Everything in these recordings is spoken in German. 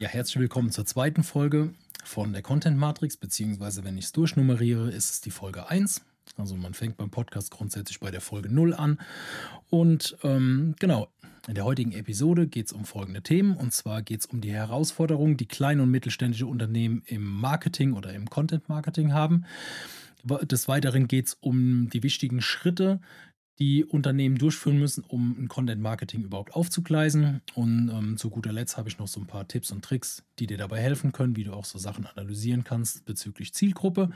Ja, herzlich willkommen zur zweiten Folge von der Content Matrix, beziehungsweise wenn ich es durchnummeriere, ist es die Folge 1. Also man fängt beim Podcast grundsätzlich bei der Folge 0 an. Und ähm, genau, in der heutigen Episode geht es um folgende Themen. Und zwar geht es um die Herausforderungen, die kleine und mittelständische Unternehmen im Marketing oder im Content Marketing haben. Des Weiteren geht es um die wichtigen Schritte, die Unternehmen durchführen müssen, um ein Content Marketing überhaupt aufzugleisen. Und ähm, zu guter Letzt habe ich noch so ein paar Tipps und Tricks, die dir dabei helfen können, wie du auch so Sachen analysieren kannst bezüglich Zielgruppe.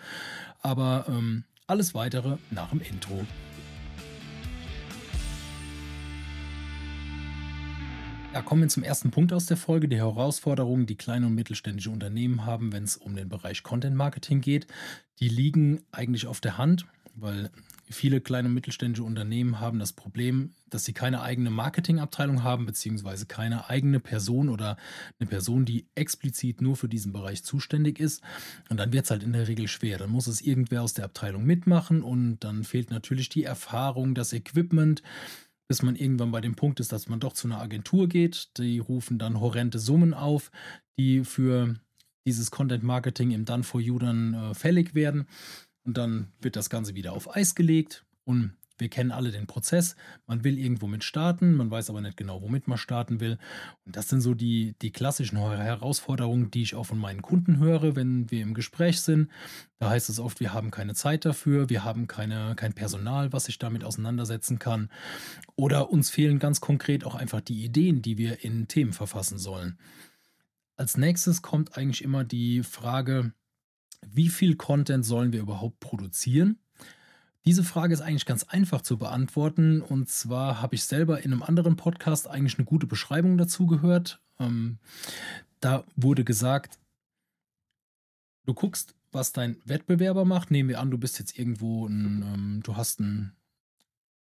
Aber ähm, alles weitere nach dem Intro. Ja, kommen wir zum ersten Punkt aus der Folge, die Herausforderungen, die kleine und mittelständische Unternehmen haben, wenn es um den Bereich Content Marketing geht. Die liegen eigentlich auf der Hand, weil Viele kleine und mittelständische Unternehmen haben das Problem, dass sie keine eigene Marketingabteilung haben, beziehungsweise keine eigene Person oder eine Person, die explizit nur für diesen Bereich zuständig ist. Und dann wird es halt in der Regel schwer. Dann muss es irgendwer aus der Abteilung mitmachen und dann fehlt natürlich die Erfahrung, das Equipment bis man irgendwann bei dem Punkt ist, dass man doch zu einer Agentur geht. Die rufen dann horrende Summen auf, die für dieses Content Marketing im Done for You dann äh, fällig werden. Und dann wird das Ganze wieder auf Eis gelegt und wir kennen alle den Prozess. Man will irgendwo mit starten, man weiß aber nicht genau, womit man starten will. Und das sind so die, die klassischen Herausforderungen, die ich auch von meinen Kunden höre, wenn wir im Gespräch sind. Da heißt es oft, wir haben keine Zeit dafür, wir haben keine, kein Personal, was sich damit auseinandersetzen kann. Oder uns fehlen ganz konkret auch einfach die Ideen, die wir in Themen verfassen sollen. Als nächstes kommt eigentlich immer die Frage, wie viel Content sollen wir überhaupt produzieren? Diese Frage ist eigentlich ganz einfach zu beantworten. Und zwar habe ich selber in einem anderen Podcast eigentlich eine gute Beschreibung dazu gehört. Ähm, da wurde gesagt, du guckst, was dein Wettbewerber macht. Nehmen wir an, du bist jetzt irgendwo ein, ähm, du hast ein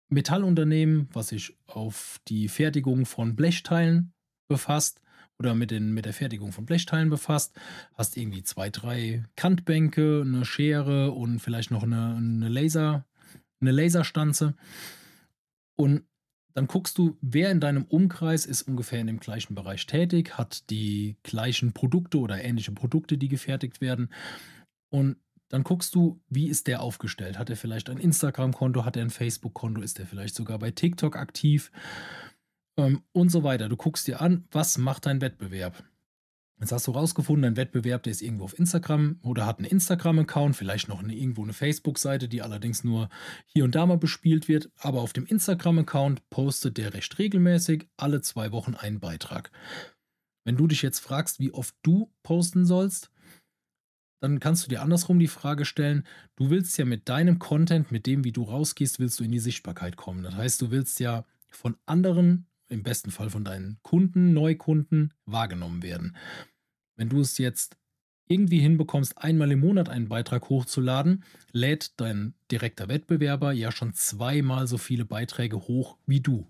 Metallunternehmen, was sich auf die Fertigung von Blechteilen befasst oder mit, den, mit der Fertigung von Blechteilen befasst, hast irgendwie zwei, drei Kantbänke, eine Schere und vielleicht noch eine, eine Laser, eine Laserstanze. Und dann guckst du, wer in deinem Umkreis ist ungefähr in dem gleichen Bereich tätig, hat die gleichen Produkte oder ähnliche Produkte, die gefertigt werden. Und dann guckst du, wie ist der aufgestellt? Hat er vielleicht ein Instagram-Konto, hat er ein Facebook-Konto, ist er vielleicht sogar bei TikTok aktiv? Ähm, und so weiter. Du guckst dir an, was macht dein Wettbewerb. Jetzt hast du rausgefunden, dein Wettbewerb, der ist irgendwo auf Instagram oder hat einen Instagram-Account, vielleicht noch eine, irgendwo eine Facebook-Seite, die allerdings nur hier und da mal bespielt wird. Aber auf dem Instagram-Account postet der recht regelmäßig alle zwei Wochen einen Beitrag. Wenn du dich jetzt fragst, wie oft du posten sollst, dann kannst du dir andersrum die Frage stellen, du willst ja mit deinem Content, mit dem, wie du rausgehst, willst du in die Sichtbarkeit kommen. Das heißt, du willst ja von anderen im besten Fall von deinen Kunden, Neukunden wahrgenommen werden. Wenn du es jetzt irgendwie hinbekommst, einmal im Monat einen Beitrag hochzuladen, lädt dein direkter Wettbewerber ja schon zweimal so viele Beiträge hoch wie du.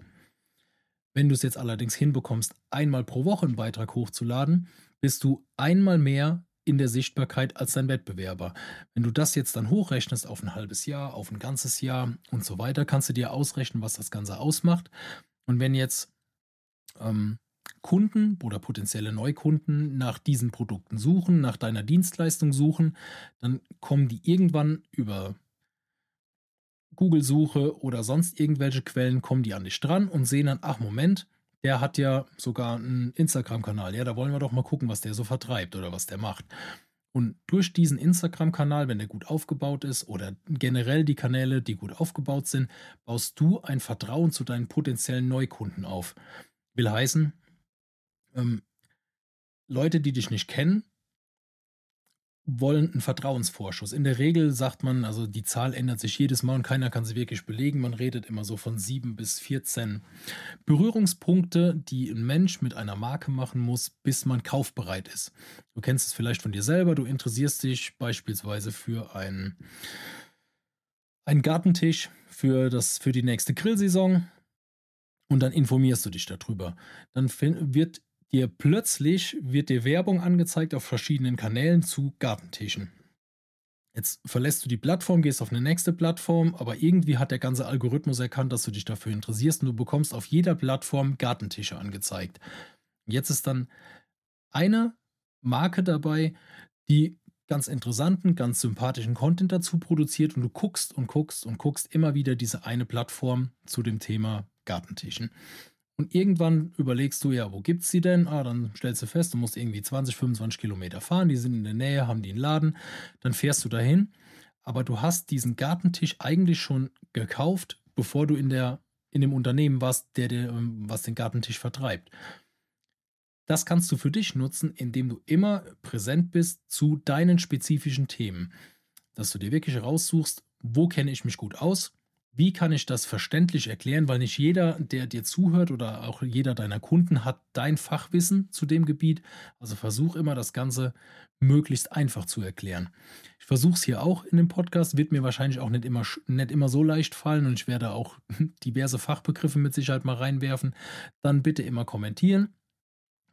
Wenn du es jetzt allerdings hinbekommst, einmal pro Woche einen Beitrag hochzuladen, bist du einmal mehr in der Sichtbarkeit als dein Wettbewerber. Wenn du das jetzt dann hochrechnest auf ein halbes Jahr, auf ein ganzes Jahr und so weiter, kannst du dir ausrechnen, was das Ganze ausmacht. Und wenn jetzt ähm, Kunden oder potenzielle Neukunden nach diesen Produkten suchen, nach deiner Dienstleistung suchen, dann kommen die irgendwann über Google-Suche oder sonst irgendwelche Quellen, kommen die an dich dran und sehen dann, ach Moment, der hat ja sogar einen Instagram-Kanal. Ja, da wollen wir doch mal gucken, was der so vertreibt oder was der macht. Und durch diesen Instagram-Kanal, wenn der gut aufgebaut ist oder generell die Kanäle, die gut aufgebaut sind, baust du ein Vertrauen zu deinen potenziellen Neukunden auf. Will heißen, ähm, Leute, die dich nicht kennen, wollen einen Vertrauensvorschuss. In der Regel sagt man, also die Zahl ändert sich jedes Mal und keiner kann sie wirklich belegen. Man redet immer so von 7 bis 14 Berührungspunkte, die ein Mensch mit einer Marke machen muss, bis man kaufbereit ist. Du kennst es vielleicht von dir selber, du interessierst dich beispielsweise für einen, einen Gartentisch für, das, für die nächste Grillsaison und dann informierst du dich darüber. Dann wird dir plötzlich wird dir Werbung angezeigt auf verschiedenen Kanälen zu Gartentischen. Jetzt verlässt du die Plattform, gehst auf eine nächste Plattform, aber irgendwie hat der ganze Algorithmus erkannt, dass du dich dafür interessierst und du bekommst auf jeder Plattform Gartentische angezeigt. Jetzt ist dann eine Marke dabei, die ganz interessanten, ganz sympathischen Content dazu produziert und du guckst und guckst und guckst immer wieder diese eine Plattform zu dem Thema Gartentischen. Und irgendwann überlegst du, ja, wo gibt es die denn? Ah, dann stellst du fest, du musst irgendwie 20, 25 Kilometer fahren, die sind in der Nähe, haben die einen Laden, dann fährst du dahin, aber du hast diesen Gartentisch eigentlich schon gekauft, bevor du in, der, in dem Unternehmen warst, der, der, ähm, was den Gartentisch vertreibt. Das kannst du für dich nutzen, indem du immer präsent bist zu deinen spezifischen Themen. Dass du dir wirklich raussuchst, wo kenne ich mich gut aus, wie kann ich das verständlich erklären, weil nicht jeder, der dir zuhört oder auch jeder deiner Kunden hat dein Fachwissen zu dem Gebiet. Also versuch immer das Ganze möglichst einfach zu erklären. Ich versuche es hier auch in dem Podcast, wird mir wahrscheinlich auch nicht immer, nicht immer so leicht fallen und ich werde auch diverse Fachbegriffe mit Sicherheit mal reinwerfen. Dann bitte immer kommentieren.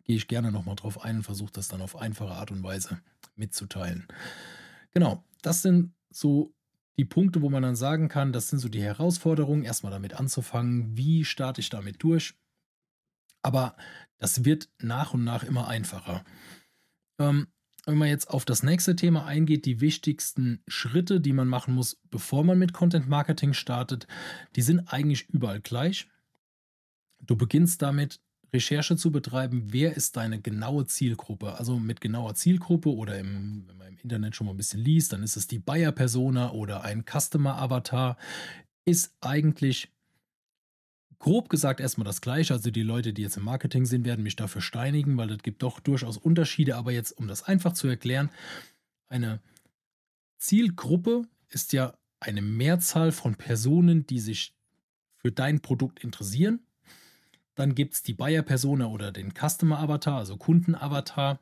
Gehe ich gerne nochmal drauf ein und versuche das dann auf einfache Art und Weise mitzuteilen. Genau, das sind so die Punkte, wo man dann sagen kann, das sind so die Herausforderungen, erstmal damit anzufangen, wie starte ich damit durch. Aber das wird nach und nach immer einfacher. Ähm, wenn man jetzt auf das nächste Thema eingeht, die wichtigsten Schritte, die man machen muss, bevor man mit Content Marketing startet, die sind eigentlich überall gleich. Du beginnst damit, Recherche zu betreiben, wer ist deine genaue Zielgruppe. Also mit genauer Zielgruppe oder im, wenn man im Internet schon mal ein bisschen liest, dann ist es die Buyer-Persona oder ein Customer-Avatar, ist eigentlich grob gesagt erstmal das gleiche. Also die Leute, die jetzt im Marketing sind, werden mich dafür steinigen, weil es gibt doch durchaus Unterschiede. Aber jetzt, um das einfach zu erklären, eine Zielgruppe ist ja eine Mehrzahl von Personen, die sich für dein Produkt interessieren dann gibt es die Buyer-Persona oder den Customer-Avatar, also Kunden-Avatar.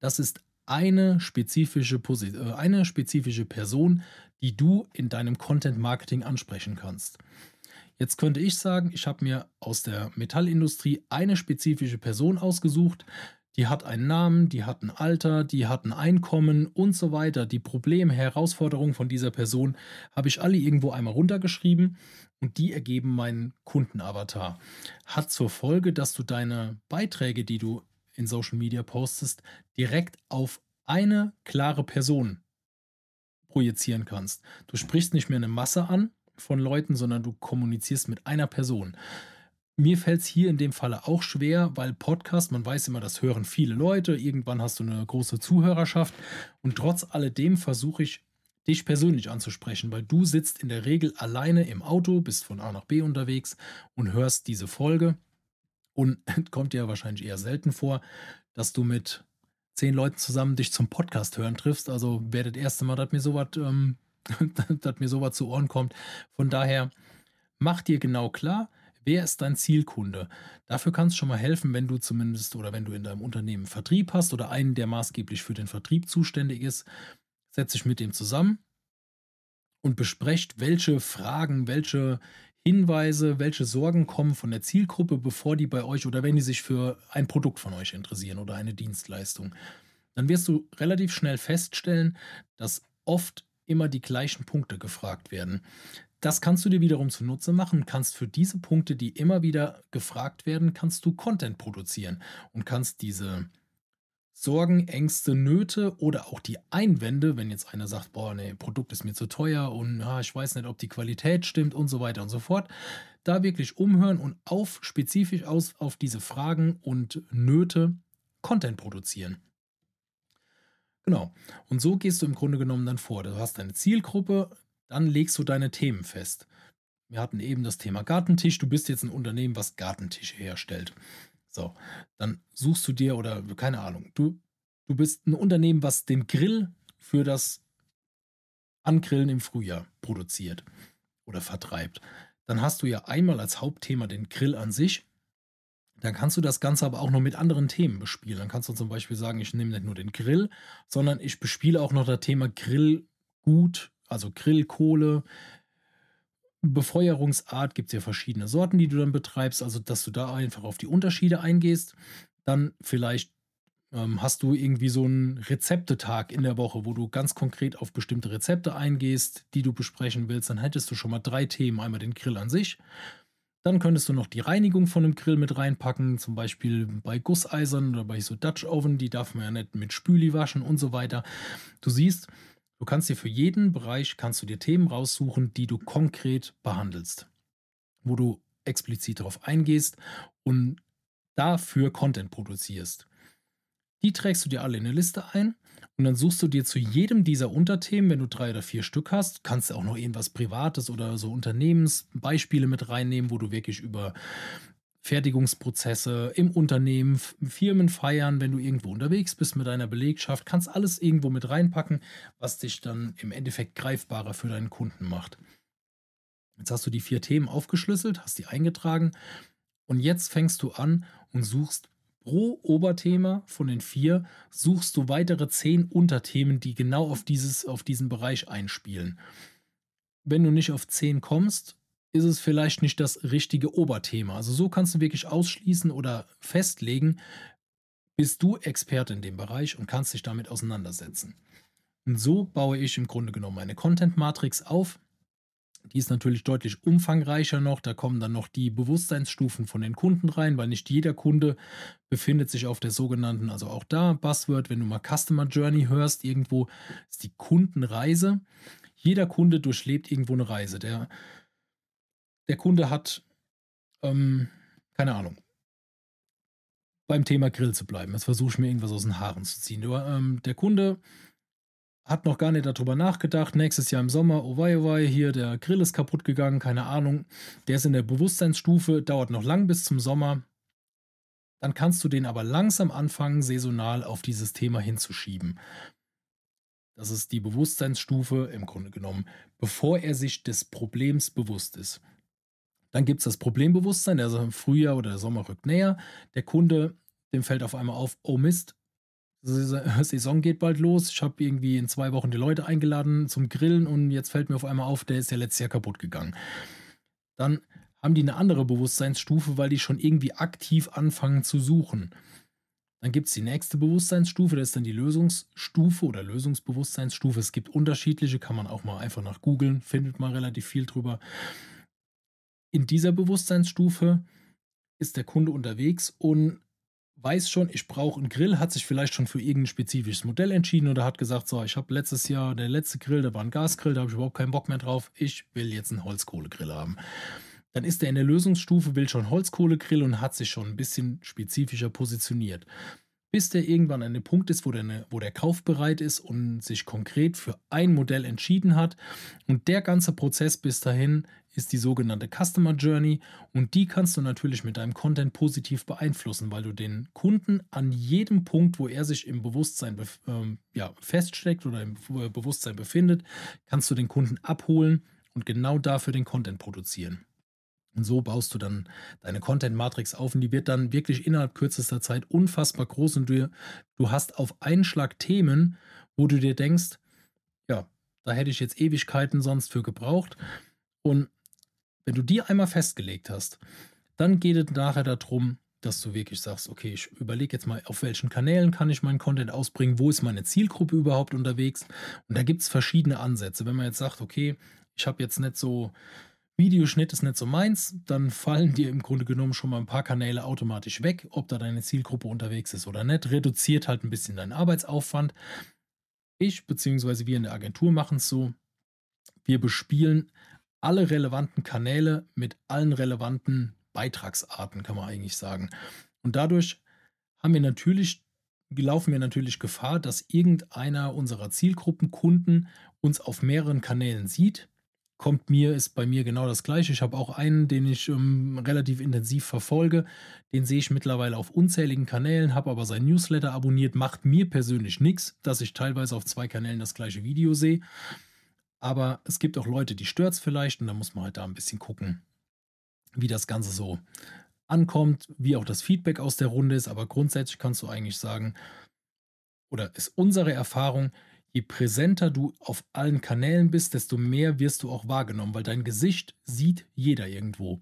Das ist eine spezifische, äh, eine spezifische Person, die du in deinem Content-Marketing ansprechen kannst. Jetzt könnte ich sagen, ich habe mir aus der Metallindustrie eine spezifische Person ausgesucht, die hat einen Namen, die hat ein Alter, die hat ein Einkommen und so weiter. Die Probleme, Herausforderungen von dieser Person habe ich alle irgendwo einmal runtergeschrieben und die ergeben meinen Kundenavatar. Hat zur Folge, dass du deine Beiträge, die du in Social Media postest, direkt auf eine klare Person projizieren kannst. Du sprichst nicht mehr eine Masse an von Leuten, sondern du kommunizierst mit einer Person. Mir fällt es hier in dem Falle auch schwer, weil Podcast, man weiß immer, das hören viele Leute, irgendwann hast du eine große Zuhörerschaft und trotz alledem versuche ich dich persönlich anzusprechen, weil du sitzt in der Regel alleine im Auto, bist von A nach B unterwegs und hörst diese Folge und kommt dir wahrscheinlich eher selten vor, dass du mit zehn Leuten zusammen dich zum Podcast hören triffst. Also wäre das erste Mal, dass mir sowas ähm, dass mir sowas zu Ohren kommt. Von daher mach dir genau klar, Wer ist dein Zielkunde? Dafür kann es schon mal helfen, wenn du zumindest oder wenn du in deinem Unternehmen Vertrieb hast oder einen, der maßgeblich für den Vertrieb zuständig ist, setz dich mit dem zusammen und besprecht, welche Fragen, welche Hinweise, welche Sorgen kommen von der Zielgruppe, bevor die bei euch oder wenn die sich für ein Produkt von euch interessieren oder eine Dienstleistung. Dann wirst du relativ schnell feststellen, dass oft immer die gleichen Punkte gefragt werden. Das kannst du dir wiederum zunutze machen, kannst für diese Punkte, die immer wieder gefragt werden, kannst du Content produzieren und kannst diese Sorgen, Ängste, Nöte oder auch die Einwände, wenn jetzt einer sagt, boah, nee, Produkt ist mir zu teuer und ja, ich weiß nicht, ob die Qualität stimmt und so weiter und so fort, da wirklich umhören und auf spezifisch aus auf diese Fragen und Nöte Content produzieren. Genau. Und so gehst du im Grunde genommen dann vor. Du hast deine Zielgruppe, dann legst du deine Themen fest. Wir hatten eben das Thema Gartentisch. Du bist jetzt ein Unternehmen, was Gartentische herstellt. So, dann suchst du dir oder keine Ahnung, du, du bist ein Unternehmen, was den Grill für das Angrillen im Frühjahr produziert oder vertreibt. Dann hast du ja einmal als Hauptthema den Grill an sich. Dann kannst du das Ganze aber auch noch mit anderen Themen bespielen. Dann kannst du zum Beispiel sagen, ich nehme nicht nur den Grill, sondern ich bespiele auch noch das Thema Grillgut also Grillkohle. Befeuerungsart gibt es ja verschiedene Sorten, die du dann betreibst, also dass du da einfach auf die Unterschiede eingehst. Dann vielleicht ähm, hast du irgendwie so einen Rezeptetag in der Woche, wo du ganz konkret auf bestimmte Rezepte eingehst, die du besprechen willst. Dann hättest du schon mal drei Themen. Einmal den Grill an sich, Dann könntest du noch die Reinigung von einem Grill mit reinpacken, zum Beispiel bei Gusseisern oder bei so Dutch Oven, die darf man ja nicht mit Spüli waschen und so weiter. Du siehst, du kannst dir für jeden Bereich kannst du dir Themen raussuchen, die du konkret behandelst, wo du explizit darauf eingehst und dafür Content produzierst. Die trägst du dir alle in eine Liste ein und dann suchst du dir zu jedem dieser Unterthemen, wenn du drei oder vier Stück hast, kannst du auch noch irgendwas Privates oder so Unternehmensbeispiele mit reinnehmen, wo du wirklich über Fertigungsprozesse im Unternehmen, Firmen feiern, wenn du irgendwo unterwegs bist mit deiner Belegschaft, kannst alles irgendwo mit reinpacken, was dich dann im Endeffekt greifbarer für deinen Kunden macht. Jetzt hast du die vier Themen aufgeschlüsselt, hast die eingetragen und jetzt fängst du an und suchst pro Oberthema von den vier suchst du weitere zehn Unterthemen, die genau auf, dieses, auf diesen Bereich einspielen. Wenn du nicht auf zehn kommst, ist es vielleicht nicht das richtige Oberthema. Also so kannst du wirklich ausschließen oder festlegen, bist du Experte in dem Bereich und kannst dich damit auseinandersetzen. Und so baue ich im Grunde genommen eine Content-Matrix auf, die ist natürlich deutlich umfangreicher noch. Da kommen dann noch die Bewusstseinsstufen von den Kunden rein, weil nicht jeder Kunde befindet sich auf der sogenannten, also auch da Buzzword, wenn du mal Customer Journey hörst, irgendwo ist die Kundenreise. Jeder Kunde durchlebt irgendwo eine Reise. Der, der Kunde hat, ähm, keine Ahnung, beim Thema Grill zu bleiben. Jetzt versuche ich mir irgendwas aus den Haaren zu ziehen. Ähm, der Kunde hat noch gar nicht darüber nachgedacht. Nächstes Jahr im Sommer, oh wei, oh wei, hier der Grill ist kaputt gegangen, keine Ahnung. Der ist in der Bewusstseinsstufe, dauert noch lang bis zum Sommer. Dann kannst du den aber langsam anfangen, saisonal auf dieses Thema hinzuschieben. Das ist die Bewusstseinsstufe im Grunde genommen, bevor er sich des Problems bewusst ist. Dann gibt es das Problembewusstsein, der Frühjahr oder der Sommer rückt näher. Der Kunde, dem fällt auf einmal auf, oh Mist, Saison geht bald los. Ich habe irgendwie in zwei Wochen die Leute eingeladen zum Grillen und jetzt fällt mir auf einmal auf, der ist ja letztes Jahr kaputt gegangen. Dann haben die eine andere Bewusstseinsstufe, weil die schon irgendwie aktiv anfangen zu suchen. Dann gibt es die nächste Bewusstseinsstufe, das ist dann die Lösungsstufe oder Lösungsbewusstseinsstufe. Es gibt unterschiedliche, kann man auch mal einfach nach googeln, findet man relativ viel drüber. In dieser Bewusstseinsstufe ist der Kunde unterwegs und weiß schon, ich brauche einen Grill, hat sich vielleicht schon für irgendein spezifisches Modell entschieden oder hat gesagt, so, ich habe letztes Jahr, der letzte Grill, der war ein Gasgrill, da habe ich überhaupt keinen Bock mehr drauf, ich will jetzt einen Holzkohlegrill haben. Dann ist er in der Lösungsstufe, will schon Holzkohlegrill und hat sich schon ein bisschen spezifischer positioniert. Bis der irgendwann an dem Punkt ist, wo der, wo der kaufbereit ist und sich konkret für ein Modell entschieden hat. Und der ganze Prozess bis dahin ist die sogenannte Customer Journey und die kannst du natürlich mit deinem Content positiv beeinflussen, weil du den Kunden an jedem Punkt, wo er sich im Bewusstsein ähm, ja, feststeckt oder im Bewusstsein befindet, kannst du den Kunden abholen und genau dafür den Content produzieren. Und so baust du dann deine Content-Matrix auf und die wird dann wirklich innerhalb kürzester Zeit unfassbar groß und du, du hast auf einen Schlag Themen, wo du dir denkst, ja, da hätte ich jetzt Ewigkeiten sonst für gebraucht. Und wenn du die einmal festgelegt hast, dann geht es nachher darum, dass du wirklich sagst, okay, ich überlege jetzt mal, auf welchen Kanälen kann ich meinen Content ausbringen, wo ist meine Zielgruppe überhaupt unterwegs. Und da gibt es verschiedene Ansätze. Wenn man jetzt sagt, okay, ich habe jetzt nicht so, Videoschnitt ist nicht so meins, dann fallen dir im Grunde genommen schon mal ein paar Kanäle automatisch weg, ob da deine Zielgruppe unterwegs ist oder nicht. Reduziert halt ein bisschen deinen Arbeitsaufwand. Ich bzw. wir in der Agentur machen es so, wir bespielen alle relevanten Kanäle mit allen relevanten Beitragsarten, kann man eigentlich sagen. Und dadurch haben wir natürlich, laufen wir natürlich Gefahr, dass irgendeiner unserer Zielgruppenkunden uns auf mehreren Kanälen sieht. Kommt mir, ist bei mir genau das gleiche. Ich habe auch einen, den ich ähm, relativ intensiv verfolge. Den sehe ich mittlerweile auf unzähligen Kanälen, habe aber sein Newsletter abonniert. Macht mir persönlich nichts, dass ich teilweise auf zwei Kanälen das gleiche Video sehe. Aber es gibt auch Leute, die stört es vielleicht und da muss man halt da ein bisschen gucken, wie das Ganze so ankommt, wie auch das Feedback aus der Runde ist. Aber grundsätzlich kannst du eigentlich sagen, oder ist unsere Erfahrung, je präsenter du auf allen Kanälen bist, desto mehr wirst du auch wahrgenommen, weil dein Gesicht sieht jeder irgendwo.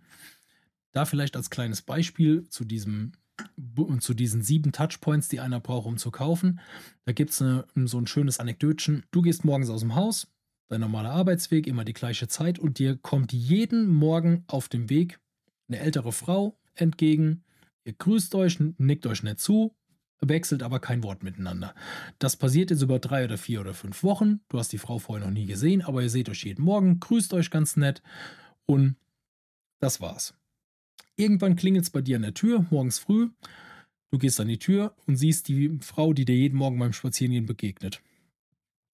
Da vielleicht als kleines Beispiel zu diesem zu diesen sieben Touchpoints, die einer braucht, um zu kaufen. Da gibt es so ein schönes Anekdötchen. Du gehst morgens aus dem Haus, dein normaler Arbeitsweg, immer die gleiche Zeit und dir kommt jeden Morgen auf dem Weg eine ältere Frau entgegen, ihr grüßt euch, nickt euch nicht zu, wechselt aber kein Wort miteinander. Das passiert jetzt über drei oder vier oder fünf Wochen. Du hast die Frau vorher noch nie gesehen, aber ihr seht euch jeden Morgen, grüßt euch ganz nett und das war's. Irgendwann klingelt es bei dir an der Tür, morgens früh. Du gehst an die Tür und siehst die Frau, die dir jeden Morgen beim Spazierengehen begegnet.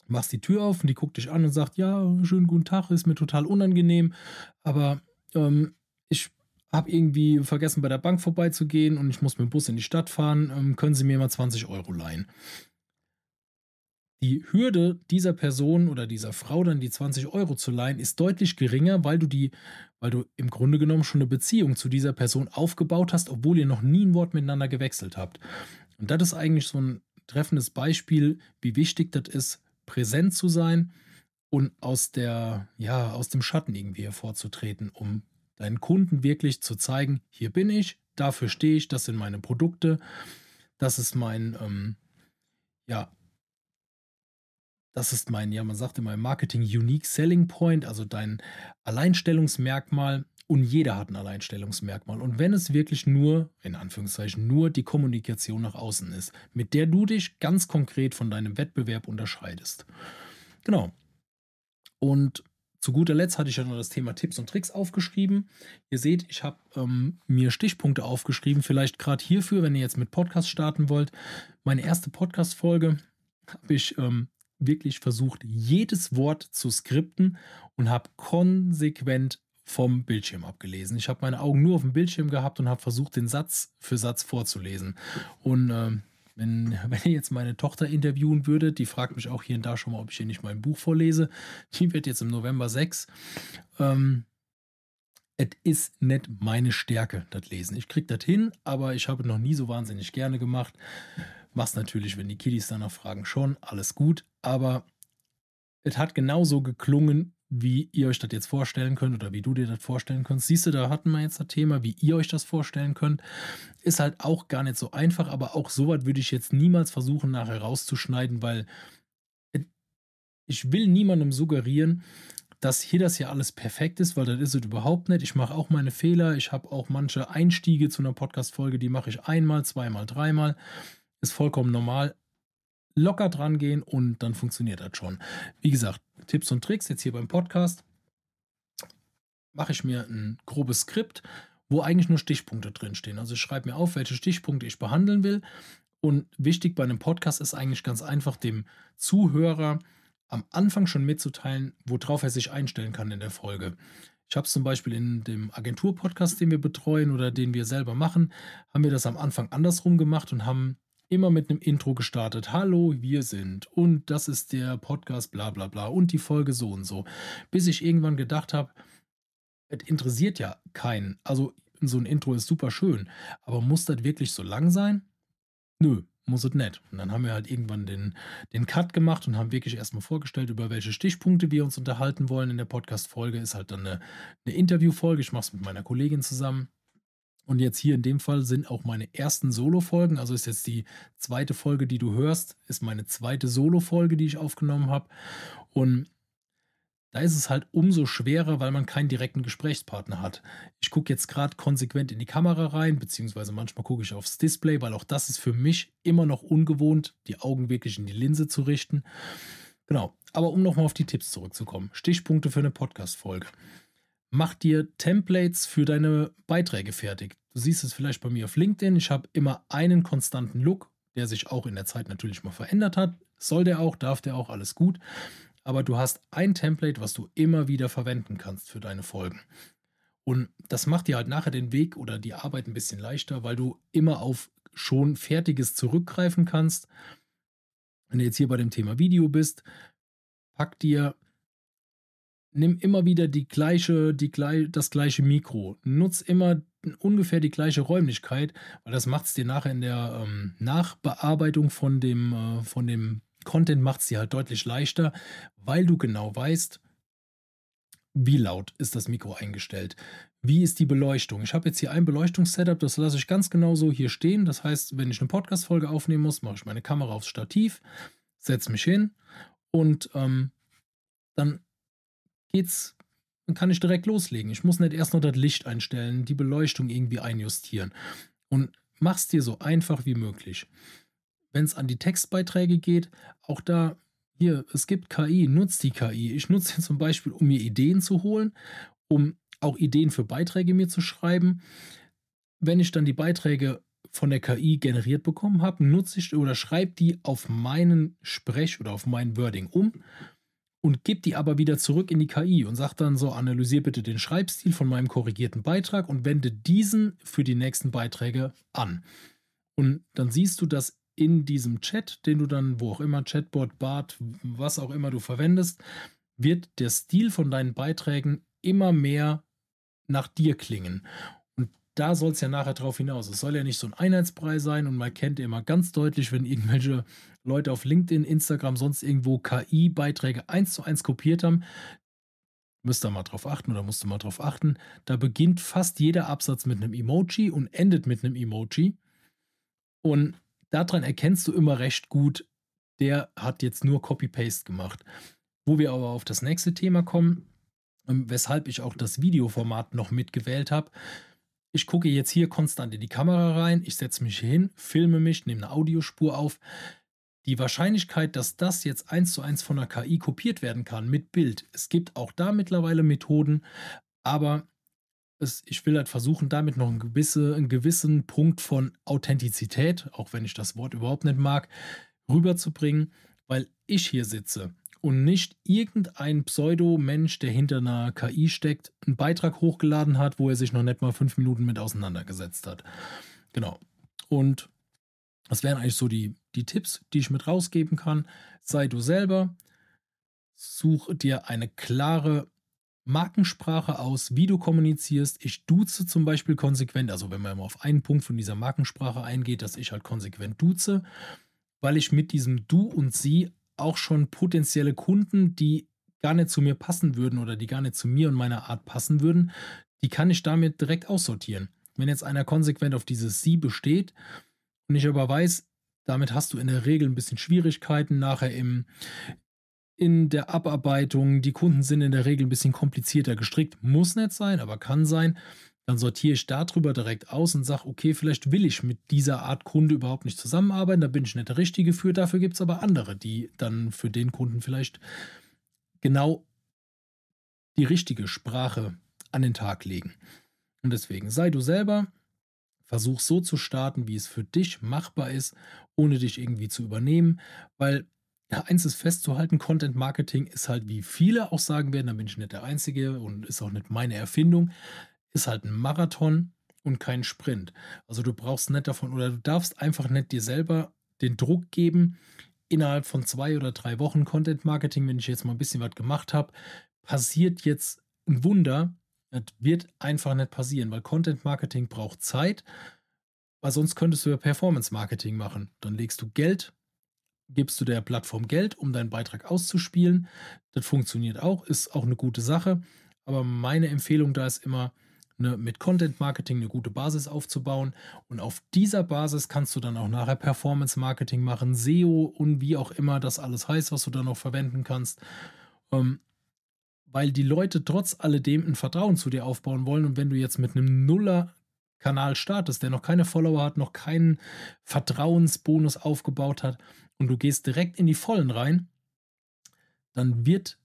Machst die Tür auf und die guckt dich an und sagt, ja, schönen guten Tag, ist mir total unangenehm, aber ähm, ich habe irgendwie vergessen, bei der Bank vorbeizugehen und ich muss mit dem Bus in die Stadt fahren. Ähm, können Sie mir mal 20 Euro leihen? Die Hürde dieser Person oder dieser Frau dann die 20 Euro zu leihen, ist deutlich geringer, weil du die, weil du im Grunde genommen schon eine Beziehung zu dieser Person aufgebaut hast, obwohl ihr noch nie ein Wort miteinander gewechselt habt. Und das ist eigentlich so ein treffendes Beispiel, wie wichtig das ist, präsent zu sein und aus der, ja, aus dem Schatten irgendwie hervorzutreten, um deinen Kunden wirklich zu zeigen, hier bin ich, dafür stehe ich, das sind meine Produkte, das ist mein, ähm, ja, das ist mein, ja, man sagt immer im Marketing Unique Selling Point, also dein Alleinstellungsmerkmal. Und jeder hat ein Alleinstellungsmerkmal. Und wenn es wirklich nur, in Anführungszeichen, nur die Kommunikation nach außen ist, mit der du dich ganz konkret von deinem Wettbewerb unterscheidest. Genau. Und zu guter Letzt hatte ich ja noch das Thema Tipps und Tricks aufgeschrieben. Ihr seht, ich habe ähm, mir Stichpunkte aufgeschrieben, vielleicht gerade hierfür, wenn ihr jetzt mit Podcast starten wollt. Meine erste Podcast-Folge habe ich ähm, wirklich versucht, jedes Wort zu skripten und habe konsequent vom Bildschirm abgelesen. Ich habe meine Augen nur auf dem Bildschirm gehabt und habe versucht, den Satz für Satz vorzulesen. Und ähm, wenn, wenn ihr jetzt meine Tochter interviewen würdet, die fragt mich auch hier und da schon mal, ob ich hier nicht mein Buch vorlese. Die wird jetzt im November 6. Ähm, es ist nicht meine Stärke, das Lesen. Ich kriege das hin, aber ich habe noch nie so wahnsinnig gerne gemacht. Mach's natürlich, wenn die Kiddies danach fragen, schon, alles gut. Aber es hat genauso geklungen, wie ihr euch das jetzt vorstellen könnt oder wie du dir das vorstellen kannst. Siehst du, da hatten wir jetzt das Thema, wie ihr euch das vorstellen könnt. Ist halt auch gar nicht so einfach, aber auch sowas würde ich jetzt niemals versuchen, nachher rauszuschneiden, weil ich will niemandem suggerieren, dass hier das ja alles perfekt ist, weil das ist es überhaupt nicht. Ich mache auch meine Fehler. Ich habe auch manche Einstiege zu einer Podcast-Folge, die mache ich einmal, zweimal, dreimal. Ist vollkommen normal locker dran gehen und dann funktioniert das schon. Wie gesagt, Tipps und Tricks jetzt hier beim Podcast mache ich mir ein grobes Skript, wo eigentlich nur Stichpunkte drinstehen. Also ich schreibe mir auf, welche Stichpunkte ich behandeln will. Und wichtig bei einem Podcast ist eigentlich ganz einfach, dem Zuhörer am Anfang schon mitzuteilen, worauf er sich einstellen kann in der Folge. Ich habe es zum Beispiel in dem Agentur-Podcast, den wir betreuen oder den wir selber machen, haben wir das am Anfang andersrum gemacht und haben immer mit einem Intro gestartet. Hallo, wir sind und das ist der Podcast, bla bla bla und die Folge so und so. Bis ich irgendwann gedacht habe, es interessiert ja keinen. Also so ein Intro ist super schön, aber muss das wirklich so lang sein? Nö, muss es nicht. Und dann haben wir halt irgendwann den, den Cut gemacht und haben wirklich erstmal vorgestellt, über welche Stichpunkte wir uns unterhalten wollen. In der Podcast-Folge ist halt dann eine, eine Interview-Folge. Ich mache es mit meiner Kollegin zusammen. Und jetzt hier in dem Fall sind auch meine ersten Solo-Folgen. Also ist jetzt die zweite Folge, die du hörst, ist meine zweite Solo-Folge, die ich aufgenommen habe. Und da ist es halt umso schwerer, weil man keinen direkten Gesprächspartner hat. Ich gucke jetzt gerade konsequent in die Kamera rein, beziehungsweise manchmal gucke ich aufs Display, weil auch das ist für mich immer noch ungewohnt, die Augen wirklich in die Linse zu richten. Genau. Aber um nochmal auf die Tipps zurückzukommen. Stichpunkte für eine Podcast-Folge mach dir Templates für deine Beiträge fertig. Du siehst es vielleicht bei mir auf LinkedIn. Ich habe immer einen konstanten Look, der sich auch in der Zeit natürlich mal verändert hat. Soll der auch, darf der auch, alles gut. Aber du hast ein Template, was du immer wieder verwenden kannst für deine Folgen. Und das macht dir halt nachher den Weg oder die Arbeit ein bisschen leichter, weil du immer auf schon Fertiges zurückgreifen kannst. Wenn du jetzt hier bei dem Thema Video bist, pack dir nimm immer wieder die gleiche, die, das gleiche Mikro. Nutz immer ungefähr die gleiche Räumlichkeit, weil das macht es dir nachher in der ähm, Nachbearbeitung von dem, äh, von dem Content macht es dir halt deutlich leichter, weil du genau weißt, wie laut ist das Mikro eingestellt? Wie ist die Beleuchtung? Ich habe jetzt hier ein Beleuchtungssetup, das lasse ich ganz genau so hier stehen. Das heißt, wenn ich eine Podcast-Folge aufnehmen muss, mache ich meine Kamera aufs Stativ, setze mich hin und ähm, dann geht's dann kann ich direkt loslegen. Ich muss nicht erst noch das Licht einstellen, die Beleuchtung irgendwie einjustieren. Und mach's dir so einfach wie möglich. Wenn es an die Textbeiträge geht, auch da, hier, es gibt KI, nutzt die KI. Ich nutze sie zum Beispiel, um mir Ideen zu holen, um auch Ideen für Beiträge mir zu schreiben. Wenn ich dann die Beiträge von der KI generiert bekommen habe, nutze ich oder schreibe die auf meinen Sprech oder auf mein Wording um und gebe die aber wieder zurück in die KI und sage dann so, analysiere bitte den Schreibstil von meinem korrigierten Beitrag und wende diesen für die nächsten Beiträge an. Und dann siehst du, dass in diesem Chat, den du dann, wo auch immer, Chatbot, Bart, was auch immer du verwendest, wird der Stil von deinen Beiträgen immer mehr nach dir klingen. Und da soll es ja nachher drauf hinaus. Es soll ja nicht so ein Einheitsbrei sein und man kennt immer ganz deutlich, wenn irgendwelche Leute auf LinkedIn, Instagram, sonst irgendwo KI-Beiträge eins zu eins kopiert haben, müsst ihr mal drauf achten oder musst du mal drauf achten. Da beginnt fast jeder Absatz mit einem Emoji und endet mit einem Emoji. Und daran erkennst du immer recht gut, der hat jetzt nur Copy-Paste gemacht. Wo wir aber auf das nächste Thema kommen, ähm, weshalb ich auch das Videoformat noch mitgewählt habe. Ich gucke jetzt hier konstant in die Kamera rein, ich setze mich hin, filme mich, nehme eine Audiospur auf die Wahrscheinlichkeit, dass das jetzt eins zu eins von der KI kopiert werden kann mit Bild, es gibt auch da mittlerweile Methoden, aber es, ich will halt versuchen, damit noch einen, gewisse, einen gewissen Punkt von Authentizität, auch wenn ich das Wort überhaupt nicht mag, rüberzubringen, weil ich hier sitze und nicht irgendein Pseudo-Mensch, der hinter einer KI steckt, einen Beitrag hochgeladen hat, wo er sich noch nicht mal fünf Minuten mit auseinandergesetzt hat. Genau. Und das wären eigentlich so die, die Tipps, die ich mit rausgeben kann. Sei du selber, such dir eine klare Markensprache aus, wie du kommunizierst. Ich duze zum Beispiel konsequent, also wenn man mal auf einen Punkt von dieser Markensprache eingeht, dass ich halt konsequent duze, weil ich mit diesem Du und Sie auch schon potenzielle Kunden, die gar nicht zu mir passen würden oder die gar nicht zu mir und meiner Art passen würden, die kann ich damit direkt aussortieren. Wenn jetzt einer konsequent auf dieses Sie besteht, und ich aber weiß, damit hast du in der Regel ein bisschen Schwierigkeiten nachher im, in der Abarbeitung. Die Kunden sind in der Regel ein bisschen komplizierter gestrickt. Muss nicht sein, aber kann sein. Dann sortiere ich darüber direkt aus und sage, okay, vielleicht will ich mit dieser Art Kunde überhaupt nicht zusammenarbeiten. Da bin ich nicht der Richtige für. Dafür gibt es aber andere, die dann für den Kunden vielleicht genau die richtige Sprache an den Tag legen. Und deswegen sei du selber, Versuch so zu starten, wie es für dich machbar ist, ohne dich irgendwie zu übernehmen, weil ja, eins ist festzuhalten, Content Marketing ist halt, wie viele auch sagen werden, da bin ich nicht der Einzige und ist auch nicht meine Erfindung, ist halt ein Marathon und kein Sprint. Also du brauchst nicht davon oder du darfst einfach nicht dir selber den Druck geben, innerhalb von zwei oder drei Wochen Content Marketing, wenn ich jetzt mal ein bisschen was gemacht habe, passiert jetzt ein Wunder, das wird einfach nicht passieren, weil Content Marketing braucht Zeit, weil sonst könntest du ja Performance Marketing machen. Dann legst du Geld, gibst du der Plattform Geld, um deinen Beitrag auszuspielen. Das funktioniert auch, ist auch eine gute Sache. Aber meine Empfehlung da ist immer, eine, mit Content Marketing eine gute Basis aufzubauen. Und auf dieser Basis kannst du dann auch nachher Performance Marketing machen, SEO und wie auch immer das alles heißt, was du dann noch verwenden kannst. Ähm, weil die Leute trotz alledem ein Vertrauen zu dir aufbauen wollen. Und wenn du jetzt mit einem Nuller-Kanal startest, der noch keine Follower hat, noch keinen Vertrauensbonus aufgebaut hat und du gehst direkt in die Vollen rein, dann wird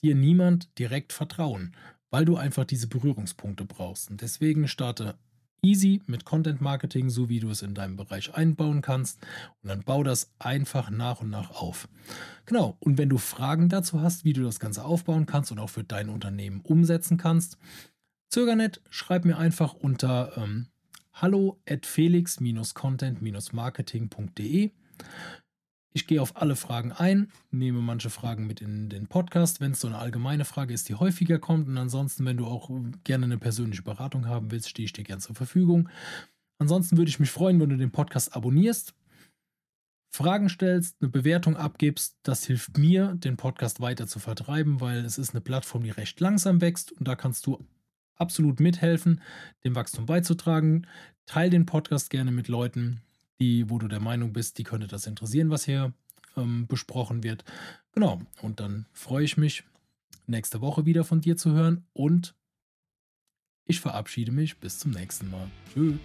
dir niemand direkt vertrauen, weil du einfach diese Berührungspunkte brauchst. Und deswegen starte easy mit Content Marketing, so wie du es in deinem Bereich einbauen kannst. Und dann bau das einfach nach und nach auf. Genau. Und wenn du Fragen dazu hast, wie du das Ganze aufbauen kannst und auch für dein Unternehmen umsetzen kannst, zöger nicht, schreib mir einfach unter ähm, hallo at felix-content-marketing.de. Ich gehe auf alle Fragen ein, nehme manche Fragen mit in den Podcast, wenn es so eine allgemeine Frage ist, die häufiger kommt. Und ansonsten, wenn du auch gerne eine persönliche Beratung haben willst, stehe ich dir gerne zur Verfügung. Ansonsten würde ich mich freuen, wenn du den Podcast abonnierst, Fragen stellst, eine Bewertung abgibst. Das hilft mir, den Podcast weiter zu vertreiben, weil es ist eine Plattform, die recht langsam wächst und da kannst du absolut mithelfen, dem Wachstum beizutragen. Teil den Podcast gerne mit Leuten, die, wo du der Meinung bist, die könnte das interessieren, was hier ähm, besprochen wird. Genau, und dann freue ich mich, nächste Woche wieder von dir zu hören und ich verabschiede mich bis zum nächsten Mal. Tschüss.